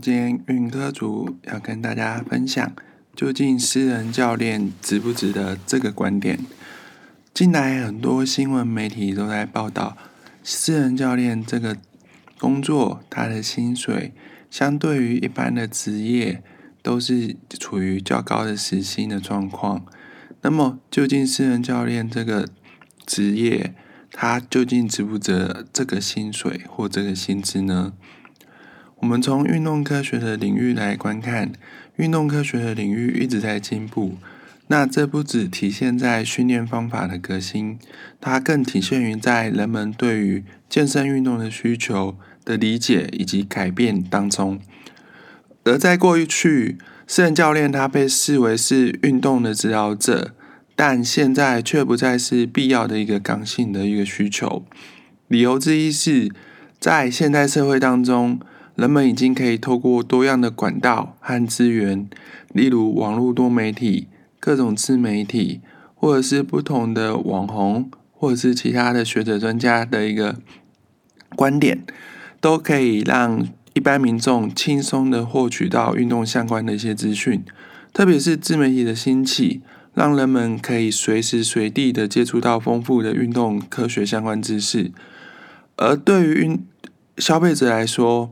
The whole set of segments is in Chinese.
今天运科组要跟大家分享，究竟私人教练值不值得这个观点。近来很多新闻媒体都在报道，私人教练这个工作，他的薪水相对于一般的职业，都是处于较高的时薪的状况。那么，究竟私人教练这个职业，他究竟值不值这个薪水或这个薪资呢？我们从运动科学的领域来观看，运动科学的领域一直在进步。那这不只体现在训练方法的革新，它更体现于在人们对于健身运动的需求的理解以及改变当中。而在过去，私人教练他被视为是运动的指导者，但现在却不再是必要的一个刚性的一个需求。理由之一是在现代社会当中。人们已经可以透过多样的管道和资源，例如网络多媒体、各种自媒体，或者是不同的网红，或者是其他的学者专家的一个观点，都可以让一般民众轻松的获取到运动相关的一些资讯。特别是自媒体的兴起，让人们可以随时随地的接触到丰富的运动科学相关知识。而对于运消费者来说，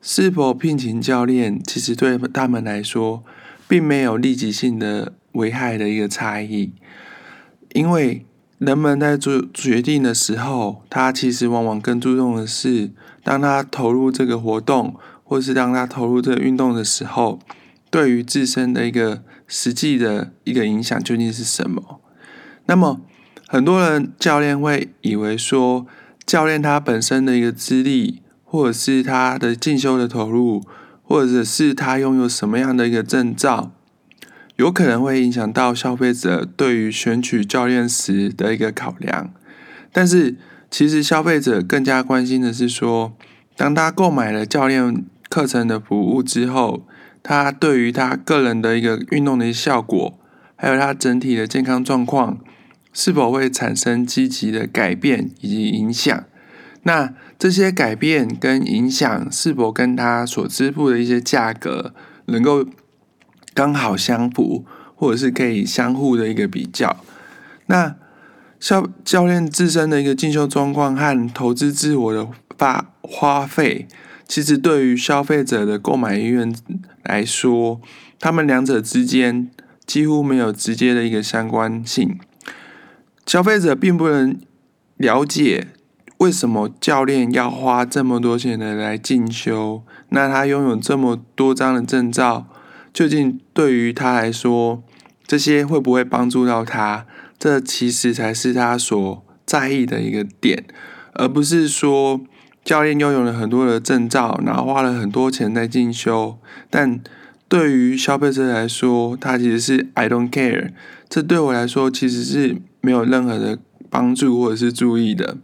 是否聘请教练，其实对他们来说，并没有立即性的危害的一个差异，因为人们在做决定的时候，他其实往往更注重的是，当他投入这个活动，或是当他投入这个运动的时候，对于自身的一个实际的一个影响究竟是什么？那么，很多人教练会以为说，教练他本身的一个资历。或者是他的进修的投入，或者是他拥有什么样的一个证照，有可能会影响到消费者对于选取教练时的一个考量。但是，其实消费者更加关心的是说，当他购买了教练课程的服务之后，他对于他个人的一个运动的效果，还有他整体的健康状况，是否会产生积极的改变以及影响。那这些改变跟影响是否跟他所支付的一些价格能够刚好相符，或者是可以相互的一个比较？那教教练自身的一个进修状况和投资自我的花花费，其实对于消费者的购买意愿来说，他们两者之间几乎没有直接的一个相关性。消费者并不能了解。为什么教练要花这么多钱的来进修？那他拥有这么多张的证照，究竟对于他来说，这些会不会帮助到他？这其实才是他所在意的一个点，而不是说教练拥有了很多的证照，然后花了很多钱在进修。但对于消费者来说，他其实是 I don't care。这对我来说其实是没有任何的帮助或者是注意的。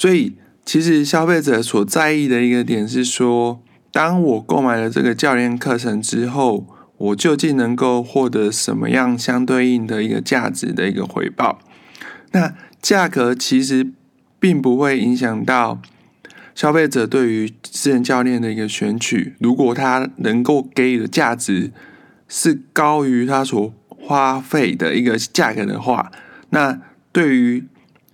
所以，其实消费者所在意的一个点是说，当我购买了这个教练课程之后，我究竟能够获得什么样相对应的一个价值的一个回报？那价格其实并不会影响到消费者对于私人教练的一个选取。如果他能够给予的价值是高于他所花费的一个价格的话，那对于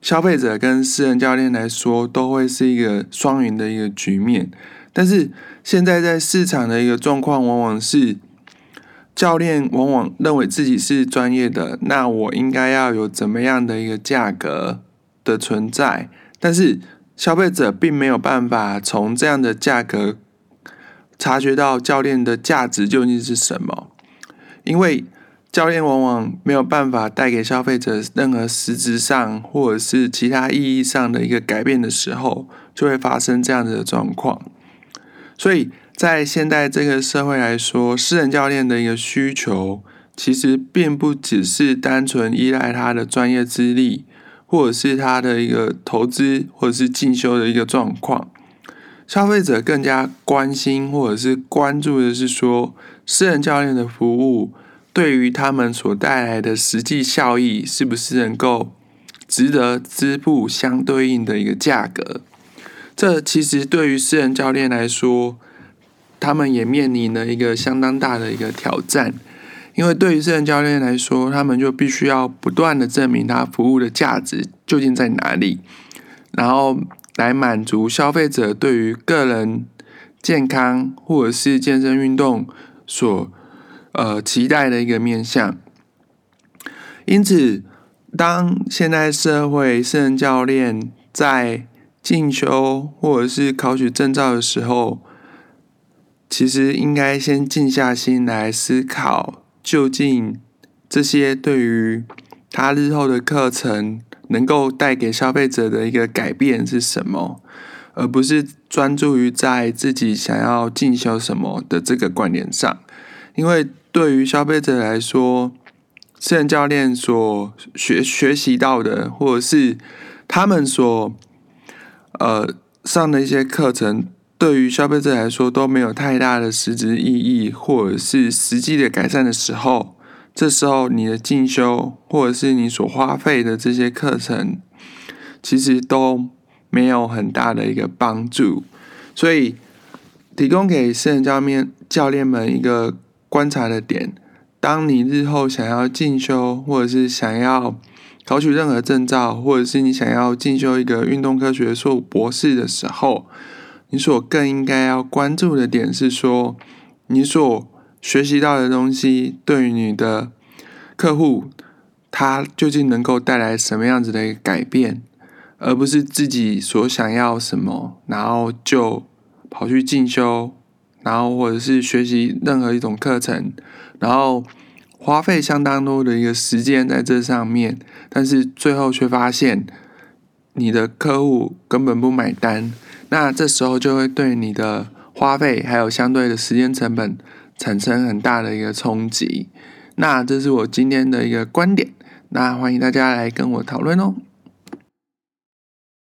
消费者跟私人教练来说，都会是一个双赢的一个局面。但是现在在市场的一个状况，往往是教练往往认为自己是专业的，那我应该要有怎么样的一个价格的存在？但是消费者并没有办法从这样的价格察觉到教练的价值究竟是什么，因为。教练往往没有办法带给消费者任何实质上或者是其他意义上的一个改变的时候，就会发生这样子的状况。所以在现代这个社会来说，私人教练的一个需求，其实并不只是单纯依赖他的专业资历，或者是他的一个投资或者是进修的一个状况。消费者更加关心或者是关注的是说，私人教练的服务。对于他们所带来的实际效益，是不是能够值得支付相对应的一个价格？这其实对于私人教练来说，他们也面临了一个相当大的一个挑战，因为对于私人教练来说，他们就必须要不断的证明他服务的价值究竟在哪里，然后来满足消费者对于个人健康或者是健身运动所呃期待的一个面向。因此，当现在社会私人教练在进修或者是考取证照的时候，其实应该先静下心来思考，究竟这些对于他日后的课程能够带给消费者的一个改变是什么，而不是专注于在自己想要进修什么的这个观点上。因为对于消费者来说，私人教练所学学习到的，或者是他们所呃上的一些课程。对于消费者来说都没有太大的实质意义，或者是实际的改善的时候，这时候你的进修或者是你所花费的这些课程，其实都没有很大的一个帮助。所以，提供给私人教练教练们一个观察的点：当你日后想要进修，或者是想要考取任何证照，或者是你想要进修一个运动科学硕博士的时候。你所更应该要关注的点是说，你所学习到的东西对于你的客户，他究竟能够带来什么样子的一个改变，而不是自己所想要什么，然后就跑去进修，然后或者是学习任何一种课程，然后花费相当多的一个时间在这上面，但是最后却发现你的客户根本不买单。那这时候就会对你的花费还有相对的时间成本产生很大的一个冲击。那这是我今天的一个观点，那欢迎大家来跟我讨论哦。